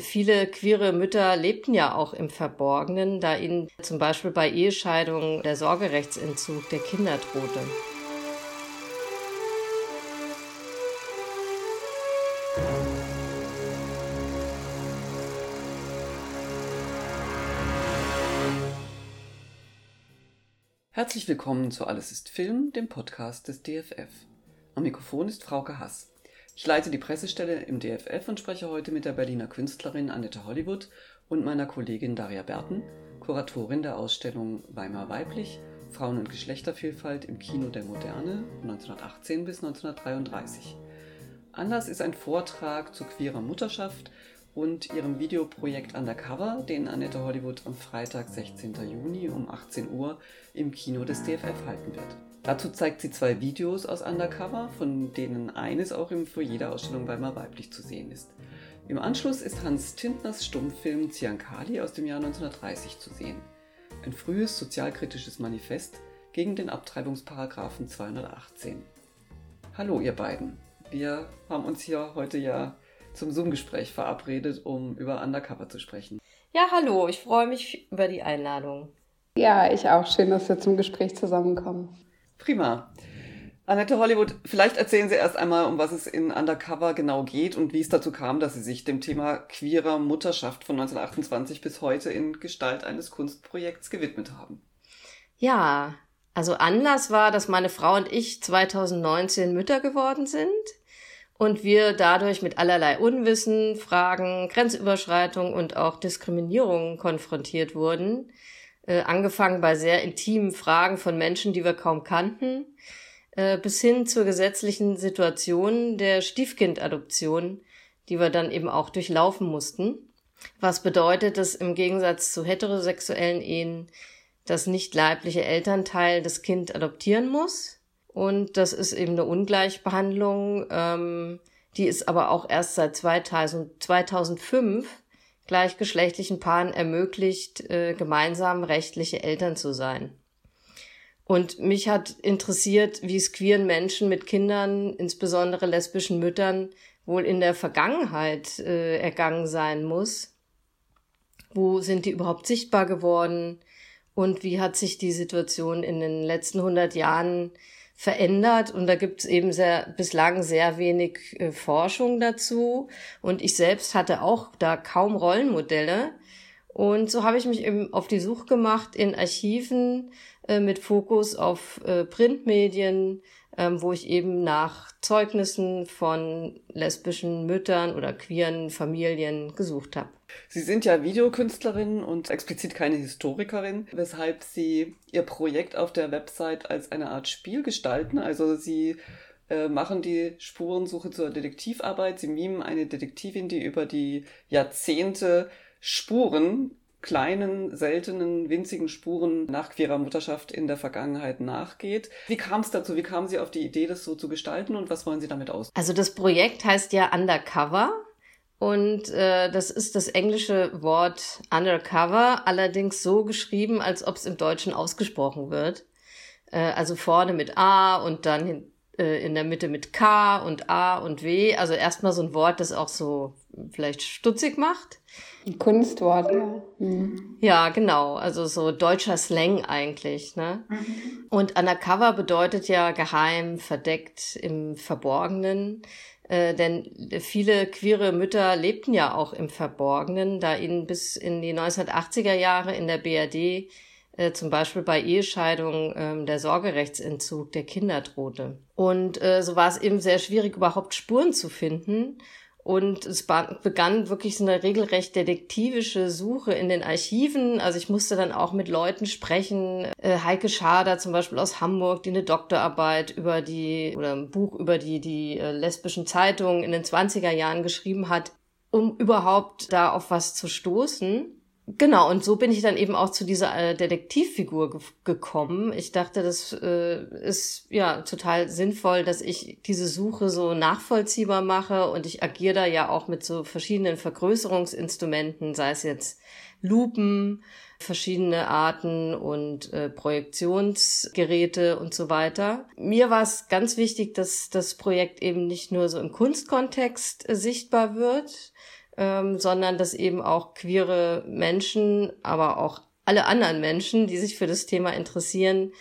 viele queere Mütter lebten ja auch im Verborgenen, da ihnen zum Beispiel bei Ehescheidungen der Sorgerechtsentzug der Kinder drohte. Herzlich willkommen zu Alles ist Film, dem Podcast des DFF. Am Mikrofon ist Frauke Hass. Ich leite die Pressestelle im DFF und spreche heute mit der Berliner Künstlerin Annette Hollywood und meiner Kollegin Daria Berten, Kuratorin der Ausstellung Weimar Weiblich, Frauen- und Geschlechtervielfalt im Kino der Moderne 1918 bis 1933. Anlass ist ein Vortrag zu queerer Mutterschaft und ihrem Videoprojekt Undercover, den Annette Hollywood am Freitag, 16. Juni um 18 Uhr im Kino des DFF halten wird. Dazu zeigt sie zwei Videos aus Undercover, von denen eines auch im Foyer der Ausstellung Weimar weiblich zu sehen ist. Im Anschluss ist Hans Tintners Stummfilm Ziankali aus dem Jahr 1930 zu sehen. Ein frühes sozialkritisches Manifest gegen den Abtreibungsparagraphen 218. Hallo ihr beiden. Wir haben uns hier heute ja zum Zoom-Gespräch verabredet, um über Undercover zu sprechen. Ja, hallo, ich freue mich über die Einladung. Ja, ich auch. Schön, dass wir zum Gespräch zusammenkommen. Prima. Annette Hollywood, vielleicht erzählen Sie erst einmal, um was es in Undercover genau geht und wie es dazu kam, dass Sie sich dem Thema queerer Mutterschaft von 1928 bis heute in Gestalt eines Kunstprojekts gewidmet haben. Ja, also Anlass war, dass meine Frau und ich 2019 Mütter geworden sind und wir dadurch mit allerlei Unwissen, Fragen, Grenzüberschreitung und auch Diskriminierung konfrontiert wurden. Äh, angefangen bei sehr intimen Fragen von Menschen, die wir kaum kannten, äh, bis hin zur gesetzlichen Situation der Stiefkindadoption, die wir dann eben auch durchlaufen mussten. Was bedeutet, dass im Gegensatz zu heterosexuellen Ehen das nicht leibliche Elternteil das Kind adoptieren muss und das ist eben eine Ungleichbehandlung. Ähm, die ist aber auch erst seit 2000, 2005 gleichgeschlechtlichen Paaren ermöglicht, äh, gemeinsam rechtliche Eltern zu sein. Und mich hat interessiert, wie es queeren Menschen mit Kindern, insbesondere lesbischen Müttern, wohl in der Vergangenheit äh, ergangen sein muss. Wo sind die überhaupt sichtbar geworden? Und wie hat sich die Situation in den letzten 100 Jahren verändert. Und da gibt es eben sehr, bislang sehr wenig äh, Forschung dazu. Und ich selbst hatte auch da kaum Rollenmodelle. Und so habe ich mich eben auf die Suche gemacht in Archiven äh, mit Fokus auf äh, Printmedien, ähm, wo ich eben nach Zeugnissen von lesbischen Müttern oder queeren Familien gesucht habe. Sie sind ja Videokünstlerin und explizit keine Historikerin, weshalb Sie Ihr Projekt auf der Website als eine Art Spiel gestalten. Also Sie äh, machen die Spurensuche zur Detektivarbeit. Sie mimen eine Detektivin, die über die Jahrzehnte Spuren kleinen, seltenen, winzigen Spuren nach queerer Mutterschaft in der Vergangenheit nachgeht. Wie kam es dazu? Wie kamen Sie auf die Idee, das so zu gestalten und was wollen Sie damit aus? Also das Projekt heißt ja Undercover und äh, das ist das englische Wort Undercover, allerdings so geschrieben, als ob es im Deutschen ausgesprochen wird. Äh, also vorne mit A und dann hin, äh, in der Mitte mit K und A und W. Also erstmal so ein Wort, das auch so vielleicht stutzig macht. Ein Kunstwort, ja. Mhm. Ja, genau. Also so deutscher Slang eigentlich. Ne? Mhm. Und Undercover bedeutet ja geheim, verdeckt, im Verborgenen. Äh, denn viele queere Mütter lebten ja auch im Verborgenen, da ihnen bis in die 1980er Jahre in der BRD äh, zum Beispiel bei Ehescheidungen äh, der Sorgerechtsentzug der Kinder drohte. Und äh, so war es eben sehr schwierig, überhaupt Spuren zu finden. Und es begann wirklich so eine regelrecht detektivische Suche in den Archiven. Also ich musste dann auch mit Leuten sprechen. Äh, Heike Schader zum Beispiel aus Hamburg, die eine Doktorarbeit über die, oder ein Buch über die, die äh, lesbischen Zeitungen in den 20er Jahren geschrieben hat, um überhaupt da auf was zu stoßen. Genau, und so bin ich dann eben auch zu dieser äh, Detektivfigur ge gekommen. Ich dachte, das äh, ist ja total sinnvoll, dass ich diese Suche so nachvollziehbar mache und ich agiere da ja auch mit so verschiedenen Vergrößerungsinstrumenten, sei es jetzt Lupen, verschiedene Arten und äh, Projektionsgeräte und so weiter. Mir war es ganz wichtig, dass das Projekt eben nicht nur so im Kunstkontext äh, sichtbar wird, ähm, sondern dass eben auch queere Menschen, aber auch alle anderen Menschen, die sich für das Thema interessieren,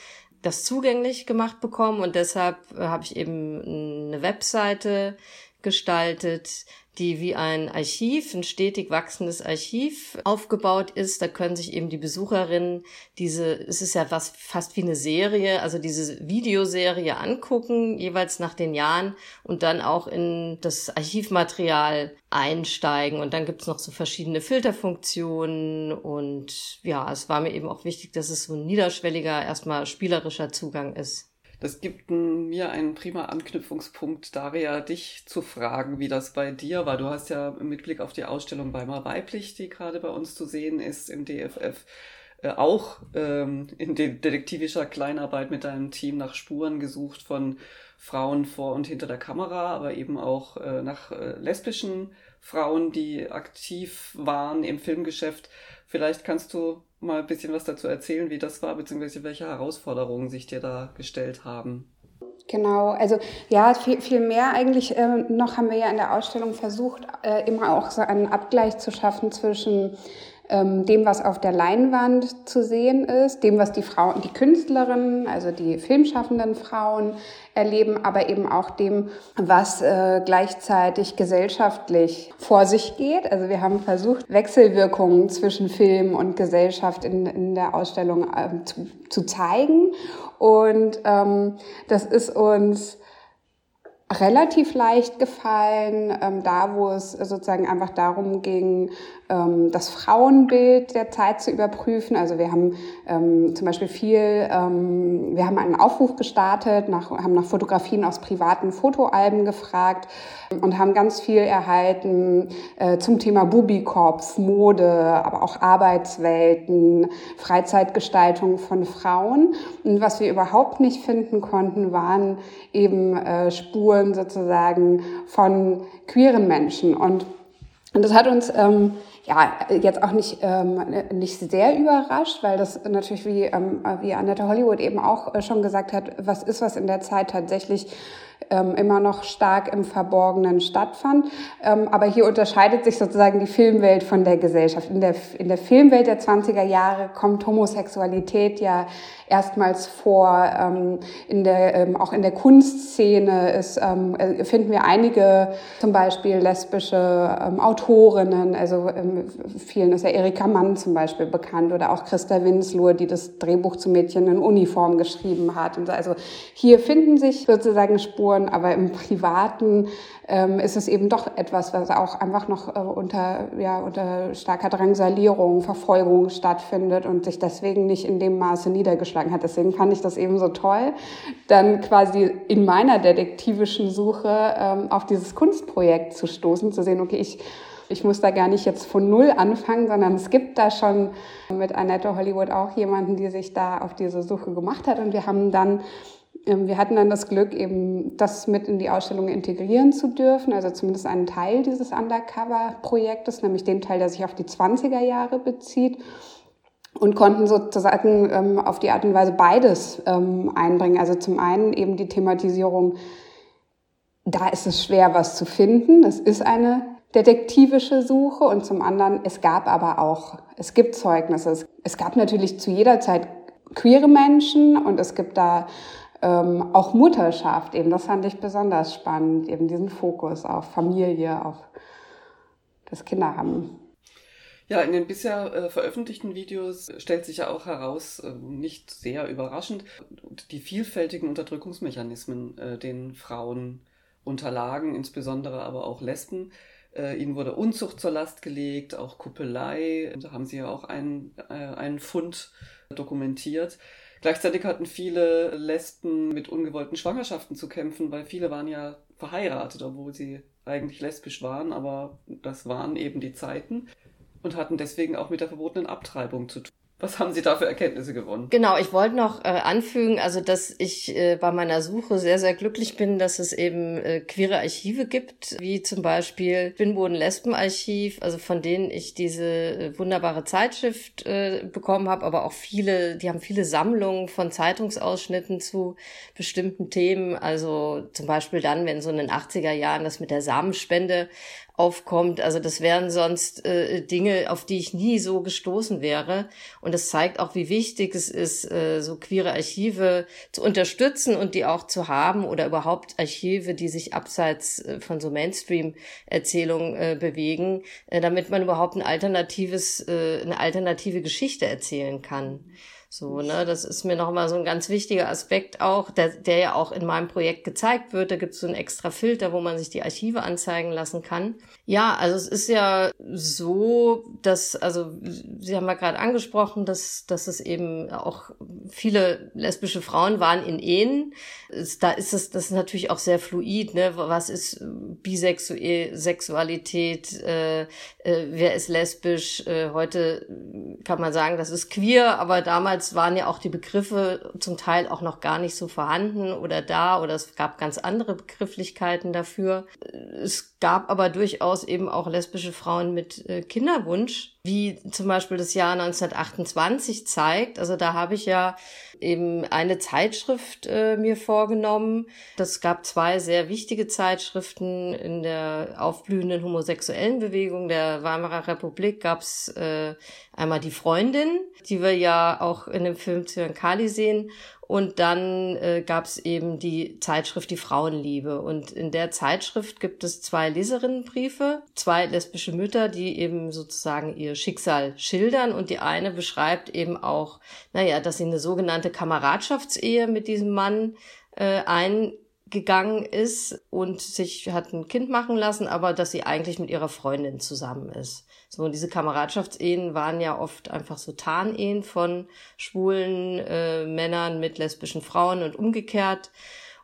das zugänglich gemacht bekommen. Und deshalb äh, habe ich eben eine Webseite gestaltet, die wie ein Archiv, ein stetig wachsendes Archiv aufgebaut ist. Da können sich eben die Besucherinnen diese, es ist ja was fast wie eine Serie, also diese Videoserie angucken, jeweils nach den Jahren und dann auch in das Archivmaterial einsteigen. Und dann gibt's noch so verschiedene Filterfunktionen und ja, es war mir eben auch wichtig, dass es so ein niederschwelliger, erstmal spielerischer Zugang ist. Das gibt mir einen prima Anknüpfungspunkt, Daria, dich zu fragen, wie das bei dir war. Du hast ja mit Blick auf die Ausstellung Weimar Weiblich, die gerade bei uns zu sehen ist im DFF, äh, auch ähm, in de detektivischer Kleinarbeit mit deinem Team nach Spuren gesucht von Frauen vor und hinter der Kamera, aber eben auch äh, nach äh, lesbischen Frauen, die aktiv waren im Filmgeschäft. Vielleicht kannst du mal ein bisschen was dazu erzählen, wie das war, beziehungsweise welche Herausforderungen sich dir da gestellt haben? Genau, also ja, viel, viel mehr eigentlich äh, noch haben wir ja in der Ausstellung versucht, äh, immer auch so einen Abgleich zu schaffen zwischen ähm, dem, was auf der Leinwand zu sehen ist, dem, was die Frauen, die Künstlerinnen, also die filmschaffenden Frauen erleben, aber eben auch dem, was äh, gleichzeitig gesellschaftlich vor sich geht. Also wir haben versucht, Wechselwirkungen zwischen Film und Gesellschaft in, in der Ausstellung äh, zu, zu zeigen. Und ähm, das ist uns relativ leicht gefallen, ähm, da wo es sozusagen einfach darum ging, ähm, das Frauenbild der Zeit zu überprüfen. Also wir haben ähm, zum Beispiel viel, ähm, wir haben einen Aufruf gestartet, nach, haben nach Fotografien aus privaten Fotoalben gefragt und haben ganz viel erhalten äh, zum Thema Bubikorps, Mode, aber auch Arbeitswelten, Freizeitgestaltung von Frauen. Und was wir überhaupt nicht finden konnten, waren eben äh, Spuren sozusagen von queeren Menschen. Und und das hat uns ähm, ja, jetzt auch nicht, ähm, nicht sehr überrascht, weil das natürlich, wie, ähm, wie Annette Hollywood eben auch äh, schon gesagt hat, was ist, was in der Zeit tatsächlich ähm, immer noch stark im Verborgenen stattfand. Ähm, aber hier unterscheidet sich sozusagen die Filmwelt von der Gesellschaft. In der, in der Filmwelt der 20er Jahre kommt Homosexualität ja erstmals vor. Ähm, in der, ähm, auch in der Kunstszene ist, ähm, äh, finden wir einige, zum Beispiel lesbische ähm, Autorinnen, also vielen ist ja Erika Mann zum Beispiel bekannt oder auch Christa Winslow, die das Drehbuch zu Mädchen in Uniform geschrieben hat. Und also hier finden sich sozusagen Spuren, aber im Privaten ähm, ist es eben doch etwas, was auch einfach noch äh, unter, ja, unter starker Drangsalierung, Verfolgung stattfindet und sich deswegen nicht in dem Maße niedergeschlagen hat. Deswegen fand ich das eben so toll, dann quasi in meiner detektivischen Suche ähm, auf dieses Kunstprojekt zu stoßen, zu sehen, okay, ich ich muss da gar nicht jetzt von Null anfangen, sondern es gibt da schon mit Annette Hollywood auch jemanden, die sich da auf diese Suche gemacht hat. Und wir haben dann wir hatten dann das Glück, eben das mit in die Ausstellung integrieren zu dürfen, also zumindest einen Teil dieses Undercover-Projektes, nämlich den Teil, der sich auf die 20er Jahre bezieht und konnten sozusagen ähm, auf die Art und Weise beides ähm, einbringen. Also zum einen eben die Thematisierung, da ist es schwer, was zu finden. Es ist eine detektivische Suche und zum anderen, es gab aber auch, es gibt Zeugnisse. Es gab natürlich zu jeder Zeit queere Menschen und es gibt da ähm, auch Mutterschaft eben. Das fand ich besonders spannend, eben diesen Fokus auf Familie, auf das Kinderhaben. Ja, in den bisher äh, veröffentlichten Videos stellt sich ja auch heraus, äh, nicht sehr überraschend, die vielfältigen Unterdrückungsmechanismen, äh, den Frauen unterlagen, insbesondere aber auch Lesben. Äh, ihnen wurde Unzucht zur Last gelegt, auch Kuppelei. Da haben sie ja auch einen, äh, einen Fund dokumentiert. Gleichzeitig hatten viele Lesben mit ungewollten Schwangerschaften zu kämpfen, weil viele waren ja verheiratet, obwohl sie eigentlich lesbisch waren, aber das waren eben die Zeiten und hatten deswegen auch mit der verbotenen Abtreibung zu tun. Was haben Sie da für Erkenntnisse gewonnen? Genau, ich wollte noch äh, anfügen, also dass ich äh, bei meiner Suche sehr, sehr glücklich bin, dass es eben äh, queere Archive gibt, wie zum Beispiel Spinnboden-Lesben-Archiv, also von denen ich diese äh, wunderbare Zeitschrift äh, bekommen habe, aber auch viele, die haben viele Sammlungen von Zeitungsausschnitten zu bestimmten Themen, also zum Beispiel dann, wenn so in den 80er Jahren das mit der Samenspende aufkommt. Also das wären sonst äh, Dinge, auf die ich nie so gestoßen wäre. Und es zeigt auch, wie wichtig es ist, äh, so queere Archive zu unterstützen und die auch zu haben oder überhaupt Archive, die sich abseits äh, von so Mainstream-Erzählungen äh, bewegen, äh, damit man überhaupt ein alternatives, äh, eine alternative Geschichte erzählen kann. So, ne, das ist mir nochmal so ein ganz wichtiger Aspekt auch, der, der ja auch in meinem Projekt gezeigt wird. Da gibt es so einen extra Filter, wo man sich die Archive anzeigen lassen kann. Ja, also es ist ja so, dass, also Sie haben ja gerade angesprochen, dass, dass es eben auch viele lesbische Frauen waren in Ehen. Da ist es, das ist natürlich auch sehr fluid, ne? Was ist Bisexualität, äh, äh, wer ist lesbisch? Äh, heute kann man sagen, das ist queer, aber damals waren ja auch die Begriffe zum Teil auch noch gar nicht so vorhanden oder da oder es gab ganz andere Begrifflichkeiten dafür. Es gab aber durchaus eben auch lesbische Frauen mit äh, Kinderwunsch, wie zum Beispiel das Jahr 1928 zeigt. Also da habe ich ja eben eine Zeitschrift äh, mir vorgenommen. Das gab zwei sehr wichtige Zeitschriften in der aufblühenden homosexuellen Bewegung der Weimarer Republik. Gab es äh, einmal die Freundin, die wir ja auch in dem Film Zyankali sehen, und dann äh, gab es eben die Zeitschrift Die Frauenliebe. Und in der Zeitschrift gibt es zwei Leserinnenbriefe, zwei lesbische Mütter, die eben sozusagen ihr Schicksal schildern. Und die eine beschreibt eben auch, naja, dass sie eine sogenannte Kameradschaftsehe mit diesem Mann äh, eingegangen ist und sich hat ein Kind machen lassen, aber dass sie eigentlich mit ihrer Freundin zusammen ist. So, diese Kameradschaftsehen waren ja oft einfach so Tarnehen von schwulen äh, Männern mit lesbischen Frauen und umgekehrt.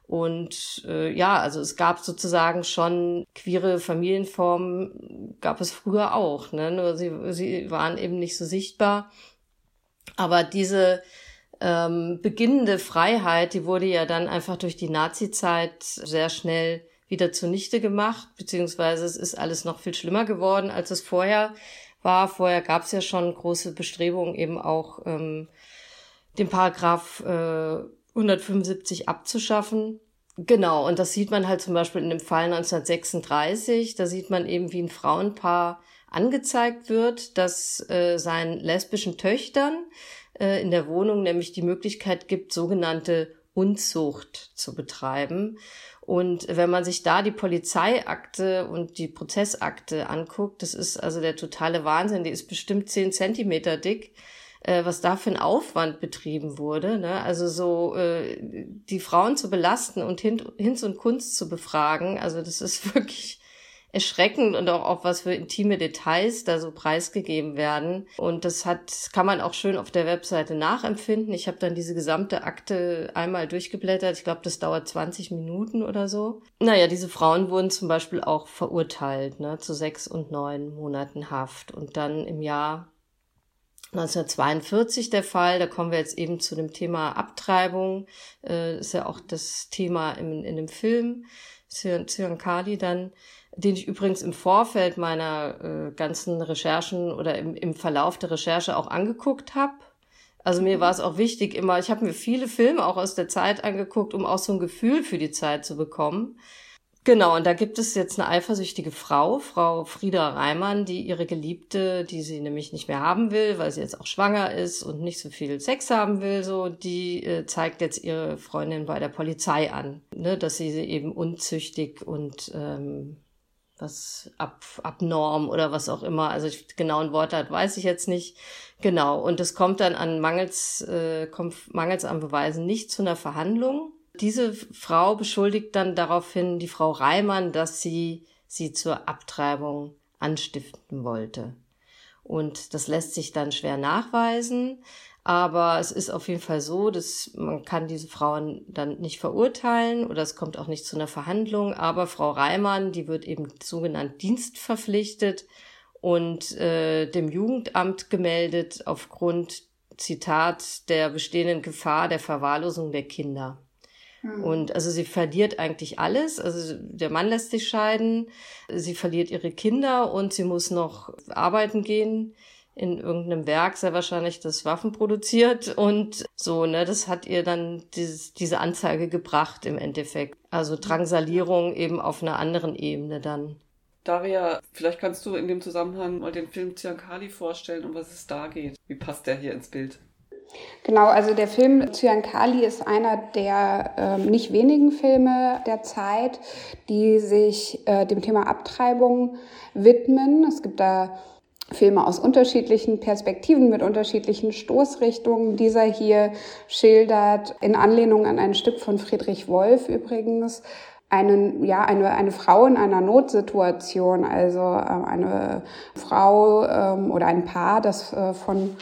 Und äh, ja, also es gab sozusagen schon queere Familienformen, gab es früher auch, ne? Nur sie, sie waren eben nicht so sichtbar. Aber diese ähm, beginnende Freiheit, die wurde ja dann einfach durch die Nazi-Zeit sehr schnell wieder zunichte gemacht, beziehungsweise es ist alles noch viel schlimmer geworden, als es vorher war. Vorher gab es ja schon große Bestrebungen, eben auch ähm, den Paragraph äh, 175 abzuschaffen. Genau, und das sieht man halt zum Beispiel in dem Fall 1936. Da sieht man eben, wie ein Frauenpaar angezeigt wird, dass äh, seinen lesbischen Töchtern äh, in der Wohnung nämlich die Möglichkeit gibt, sogenannte Unzucht zu betreiben. Und wenn man sich da die Polizeiakte und die Prozessakte anguckt, das ist also der totale Wahnsinn. Die ist bestimmt zehn Zentimeter dick, äh, was da für ein Aufwand betrieben wurde. Ne? Also so äh, die Frauen zu belasten und Hin Hinz und Kunst zu befragen, also das ist wirklich erschreckend und auch, auch was für intime Details da so preisgegeben werden. Und das hat, kann man auch schön auf der Webseite nachempfinden. Ich habe dann diese gesamte Akte einmal durchgeblättert. Ich glaube, das dauert 20 Minuten oder so. Naja, diese Frauen wurden zum Beispiel auch verurteilt, ne, zu sechs und neun Monaten Haft. Und dann im Jahr 1942 der Fall, da kommen wir jetzt eben zu dem Thema Abtreibung, äh, ist ja auch das Thema in, in dem Film, Zyankali dann den ich übrigens im Vorfeld meiner äh, ganzen Recherchen oder im, im Verlauf der Recherche auch angeguckt habe. Also mir war es auch wichtig immer, ich habe mir viele Filme auch aus der Zeit angeguckt, um auch so ein Gefühl für die Zeit zu bekommen. Genau, und da gibt es jetzt eine eifersüchtige Frau, Frau Frieda Reimann, die ihre Geliebte, die sie nämlich nicht mehr haben will, weil sie jetzt auch schwanger ist und nicht so viel Sex haben will, so, die äh, zeigt jetzt ihre Freundin bei der Polizei an, ne, dass sie sie eben unzüchtig und ähm, was ab, abnorm oder was auch immer. Also ich, genauen Wortlaut weiß ich jetzt nicht. Genau. Und es kommt dann an mangels, äh, kommt mangels an Beweisen nicht zu einer Verhandlung. Diese Frau beschuldigt dann daraufhin die Frau Reimann, dass sie sie zur Abtreibung anstiften wollte. Und das lässt sich dann schwer nachweisen. Aber es ist auf jeden Fall so, dass man kann diese Frauen dann nicht verurteilen oder es kommt auch nicht zu einer Verhandlung. Aber Frau Reimann, die wird eben sogenannt dienstverpflichtet und äh, dem Jugendamt gemeldet aufgrund, Zitat, der bestehenden Gefahr der Verwahrlosung der Kinder. Hm. Und also sie verliert eigentlich alles. Also der Mann lässt sich scheiden, sie verliert ihre Kinder und sie muss noch arbeiten gehen in irgendeinem Werk sehr wahrscheinlich das Waffen produziert und so, ne, das hat ihr dann dieses, diese Anzeige gebracht im Endeffekt. Also Drangsalierung eben auf einer anderen Ebene dann. Daria, vielleicht kannst du in dem Zusammenhang mal den Film Ziankali vorstellen, um was es da geht. Wie passt der hier ins Bild? Genau, also der Film Zyankali ist einer der äh, nicht wenigen Filme der Zeit, die sich äh, dem Thema Abtreibung widmen. Es gibt da Filme aus unterschiedlichen Perspektiven mit unterschiedlichen Stoßrichtungen. Dieser hier schildert in Anlehnung an ein Stück von Friedrich Wolf übrigens einen, ja, eine, eine Frau in einer Notsituation, also äh, eine Frau ähm, oder ein Paar, das äh, von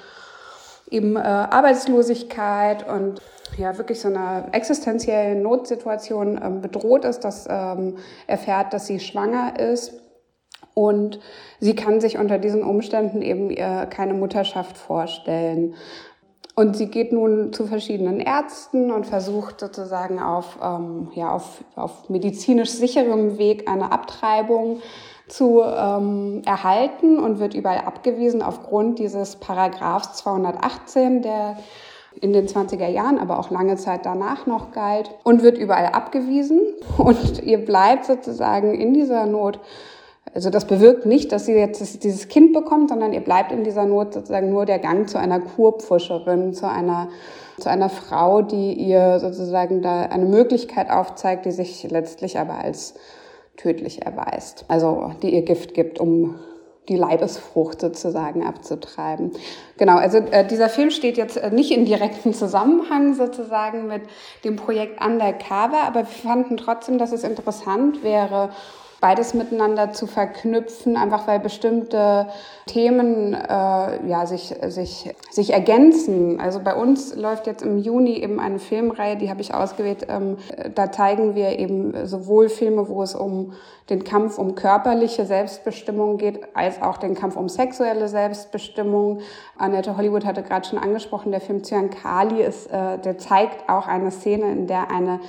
eben äh, Arbeitslosigkeit und ja wirklich so einer existenziellen Notsituation ähm, bedroht ist, das ähm, erfährt, dass sie schwanger ist und sie kann sich unter diesen Umständen eben ihr keine Mutterschaft vorstellen. Und sie geht nun zu verschiedenen Ärzten und versucht sozusagen auf, ähm, ja, auf, auf medizinisch sicherem Weg eine Abtreibung zu ähm, erhalten und wird überall abgewiesen aufgrund dieses Paragraphs 218, der in den 20er Jahren, aber auch lange Zeit danach noch galt und wird überall abgewiesen und ihr bleibt sozusagen in dieser Not. Also das bewirkt nicht, dass sie jetzt dieses Kind bekommt, sondern ihr bleibt in dieser Not sozusagen nur der Gang zu einer Kurpfuscherin, zu einer, zu einer Frau, die ihr sozusagen da eine Möglichkeit aufzeigt, die sich letztlich aber als tödlich erweist. Also die ihr Gift gibt, um die Leibesfrucht sozusagen abzutreiben. Genau, also äh, dieser Film steht jetzt äh, nicht in direktem Zusammenhang sozusagen mit dem Projekt Undercover, aber wir fanden trotzdem, dass es interessant wäre, beides miteinander zu verknüpfen, einfach weil bestimmte Themen äh, ja, sich, sich, sich ergänzen. Also bei uns läuft jetzt im Juni eben eine Filmreihe, die habe ich ausgewählt. Ähm, da zeigen wir eben sowohl Filme, wo es um den Kampf um körperliche Selbstbestimmung geht, als auch den Kampf um sexuelle Selbstbestimmung. Annette Hollywood hatte gerade schon angesprochen, der Film Zyankali ist, äh, der zeigt auch eine Szene, in der eine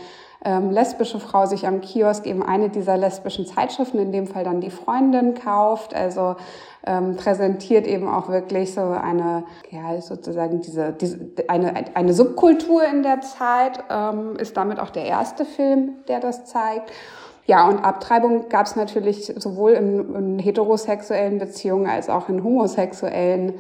ähm, lesbische Frau sich am Kiosk eben eine dieser lesbischen Zeitschriften, in dem Fall dann die Freundin kauft. Also ähm, präsentiert eben auch wirklich so eine, ja, sozusagen diese, diese eine, eine Subkultur in der Zeit, ähm, ist damit auch der erste Film, der das zeigt. Ja, und Abtreibung gab es natürlich sowohl in, in heterosexuellen Beziehungen als auch in homosexuellen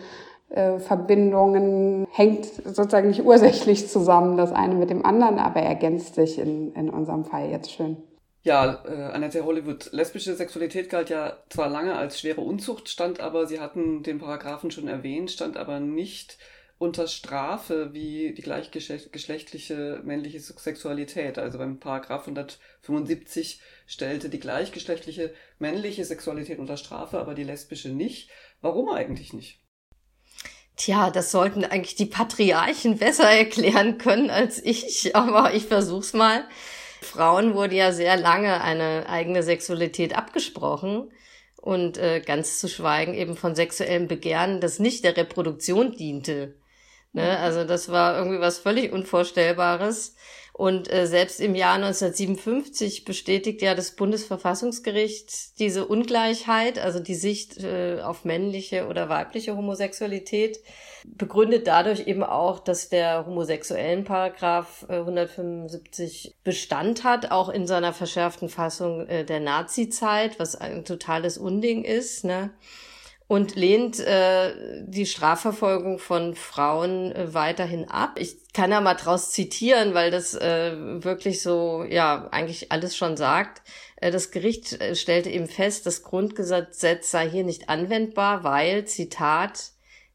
Verbindungen hängt sozusagen nicht ursächlich zusammen, das eine mit dem anderen, aber ergänzt sich in, in unserem Fall jetzt schön. Ja, äh, Annette Hollywood, lesbische Sexualität galt ja zwar lange als schwere Unzucht, stand aber, Sie hatten den Paragraphen schon erwähnt, stand aber nicht unter Strafe wie die gleichgeschlechtliche männliche Sexualität. Also beim Paragraph 175 stellte die gleichgeschlechtliche männliche Sexualität unter Strafe, aber die lesbische nicht. Warum eigentlich nicht? Tja, das sollten eigentlich die Patriarchen besser erklären können als ich, aber ich versuch's mal. Frauen wurde ja sehr lange eine eigene Sexualität abgesprochen und äh, ganz zu schweigen eben von sexuellem Begehren, das nicht der Reproduktion diente. Ne? Also das war irgendwie was völlig Unvorstellbares. Und äh, selbst im Jahr 1957 bestätigt ja das Bundesverfassungsgericht diese Ungleichheit, also die Sicht äh, auf männliche oder weibliche Homosexualität, begründet dadurch eben auch, dass der homosexuellen Paragraph äh, 175 Bestand hat, auch in seiner verschärften Fassung äh, der Nazi-Zeit, was ein totales Unding ist. Ne? Und lehnt äh, die Strafverfolgung von Frauen äh, weiterhin ab. Ich kann da mal draus zitieren, weil das äh, wirklich so, ja, eigentlich alles schon sagt. Äh, das Gericht äh, stellte eben fest, das Grundgesetz sei hier nicht anwendbar, weil, Zitat,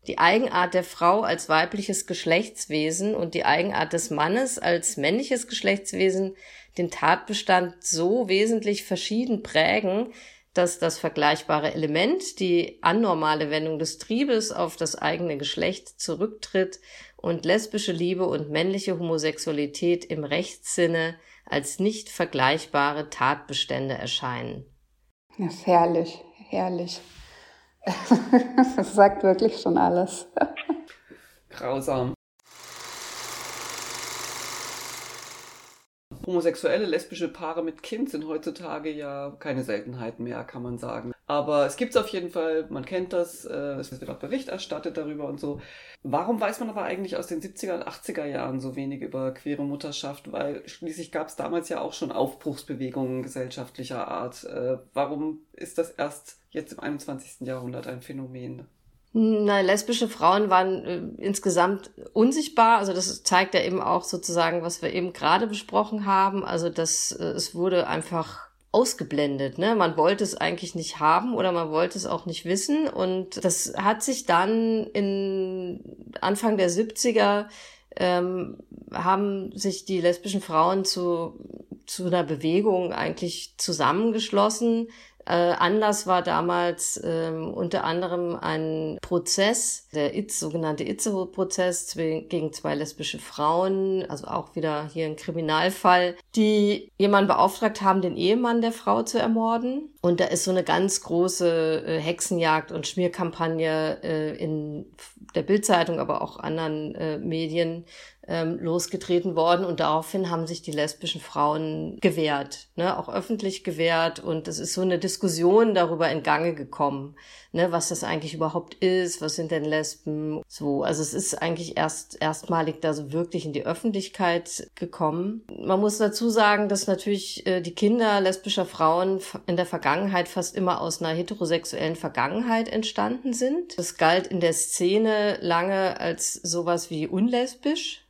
die Eigenart der Frau als weibliches Geschlechtswesen und die Eigenart des Mannes als männliches Geschlechtswesen den Tatbestand so wesentlich verschieden prägen, dass das vergleichbare Element, die anormale Wendung des Triebes auf das eigene Geschlecht zurücktritt und lesbische Liebe und männliche Homosexualität im Rechtssinne als nicht vergleichbare Tatbestände erscheinen. Das ist herrlich, herrlich. Das sagt wirklich schon alles. Grausam. Homosexuelle, lesbische Paare mit Kind sind heutzutage ja keine Seltenheit mehr, kann man sagen. Aber es gibt es auf jeden Fall, man kennt das, äh, es wird auch Bericht erstattet darüber und so. Warum weiß man aber eigentlich aus den 70er und 80er Jahren so wenig über queere Mutterschaft? Weil schließlich gab es damals ja auch schon Aufbruchsbewegungen gesellschaftlicher Art. Äh, warum ist das erst jetzt im 21. Jahrhundert ein Phänomen? Na, lesbische Frauen waren äh, insgesamt unsichtbar. Also das zeigt ja eben auch sozusagen, was wir eben gerade besprochen haben. Also dass äh, es wurde einfach ausgeblendet. Ne? Man wollte es eigentlich nicht haben oder man wollte es auch nicht wissen. Und das hat sich dann in Anfang der 70er ähm, haben sich die lesbischen Frauen zu, zu einer Bewegung eigentlich zusammengeschlossen, äh, Anlass war damals ähm, unter anderem ein Prozess, der Itz, sogenannte Itzehoe-Prozess gegen zwei lesbische Frauen, also auch wieder hier ein Kriminalfall, die jemanden beauftragt haben, den Ehemann der Frau zu ermorden. Und da ist so eine ganz große äh, Hexenjagd und Schmierkampagne äh, in der Bildzeitung, aber auch anderen äh, Medien ähm, losgetreten worden. Und daraufhin haben sich die lesbischen Frauen gewehrt, ne, auch öffentlich gewehrt. Und es ist so eine Diskussion darüber in Gange gekommen, ne, was das eigentlich überhaupt ist, was sind denn Lesben, so, also es ist eigentlich erst erstmalig da so wirklich in die Öffentlichkeit gekommen. Man muss dazu sagen, dass natürlich äh, die Kinder lesbischer Frauen in der Vergangenheit fast immer aus einer heterosexuellen Vergangenheit entstanden sind. Das galt in der Szene lange als sowas wie unlesbisch.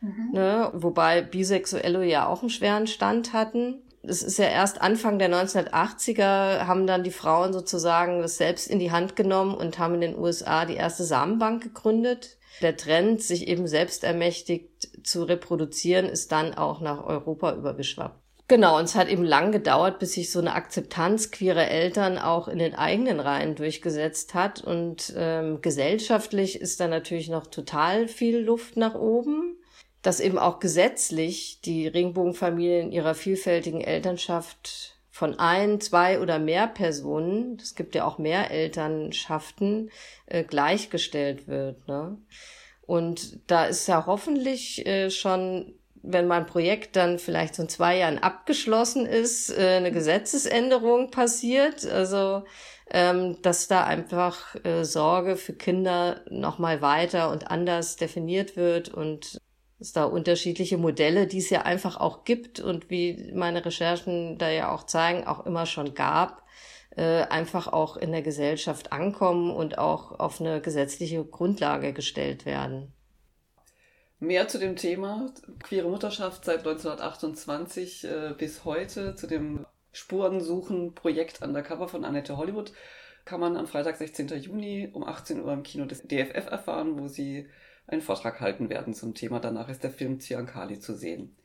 Mhm. Ne? Wobei Bisexuelle ja auch einen schweren Stand hatten. Es ist ja erst Anfang der 1980er haben dann die Frauen sozusagen das selbst in die Hand genommen und haben in den USA die erste Samenbank gegründet. Der Trend, sich eben selbst ermächtigt zu reproduzieren, ist dann auch nach Europa übergeschwappt. Genau, und es hat eben lang gedauert, bis sich so eine Akzeptanz queerer Eltern auch in den eigenen Reihen durchgesetzt hat. Und ähm, gesellschaftlich ist da natürlich noch total viel Luft nach oben dass eben auch gesetzlich die Regenbogenfamilien ihrer vielfältigen Elternschaft von ein, zwei oder mehr Personen, es gibt ja auch mehr Elternschaften, äh, gleichgestellt wird. Ne? Und da ist ja hoffentlich äh, schon, wenn mein Projekt dann vielleicht so in zwei Jahren abgeschlossen ist, äh, eine Gesetzesänderung passiert. Also ähm, dass da einfach äh, Sorge für Kinder nochmal weiter und anders definiert wird und es da unterschiedliche Modelle, die es ja einfach auch gibt und wie meine Recherchen da ja auch zeigen, auch immer schon gab, äh, einfach auch in der Gesellschaft ankommen und auch auf eine gesetzliche Grundlage gestellt werden. Mehr zu dem Thema queere Mutterschaft seit 1928 äh, bis heute, zu dem Spurensuchen-Projekt Undercover von Annette Hollywood, kann man am Freitag, 16. Juni um 18 Uhr im Kino des DFF erfahren, wo sie einen Vortrag halten werden zum Thema. Danach ist der Film Ziankali zu sehen.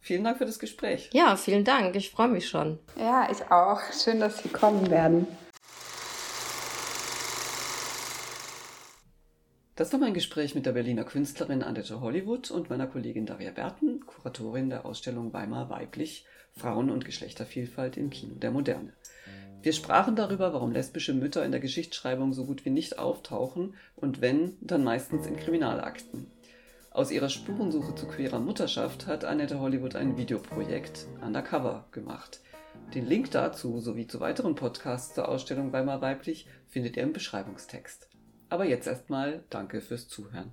Vielen Dank für das Gespräch. Ja, vielen Dank. Ich freue mich schon. Ja, ich auch. Schön, dass Sie kommen werden. Das war mein Gespräch mit der Berliner Künstlerin Annette Hollywood und meiner Kollegin Daria Berten, Kuratorin der Ausstellung Weimar Weiblich, Frauen- und Geschlechtervielfalt im Kino der Moderne. Wir sprachen darüber, warum lesbische Mütter in der Geschichtsschreibung so gut wie nicht auftauchen und wenn, dann meistens in Kriminalakten. Aus ihrer Spurensuche zu queerer Mutterschaft hat Annette Hollywood ein Videoprojekt Undercover gemacht. Den Link dazu sowie zu weiteren Podcasts zur Ausstellung Weimar Weiblich findet ihr im Beschreibungstext. Aber jetzt erstmal danke fürs Zuhören.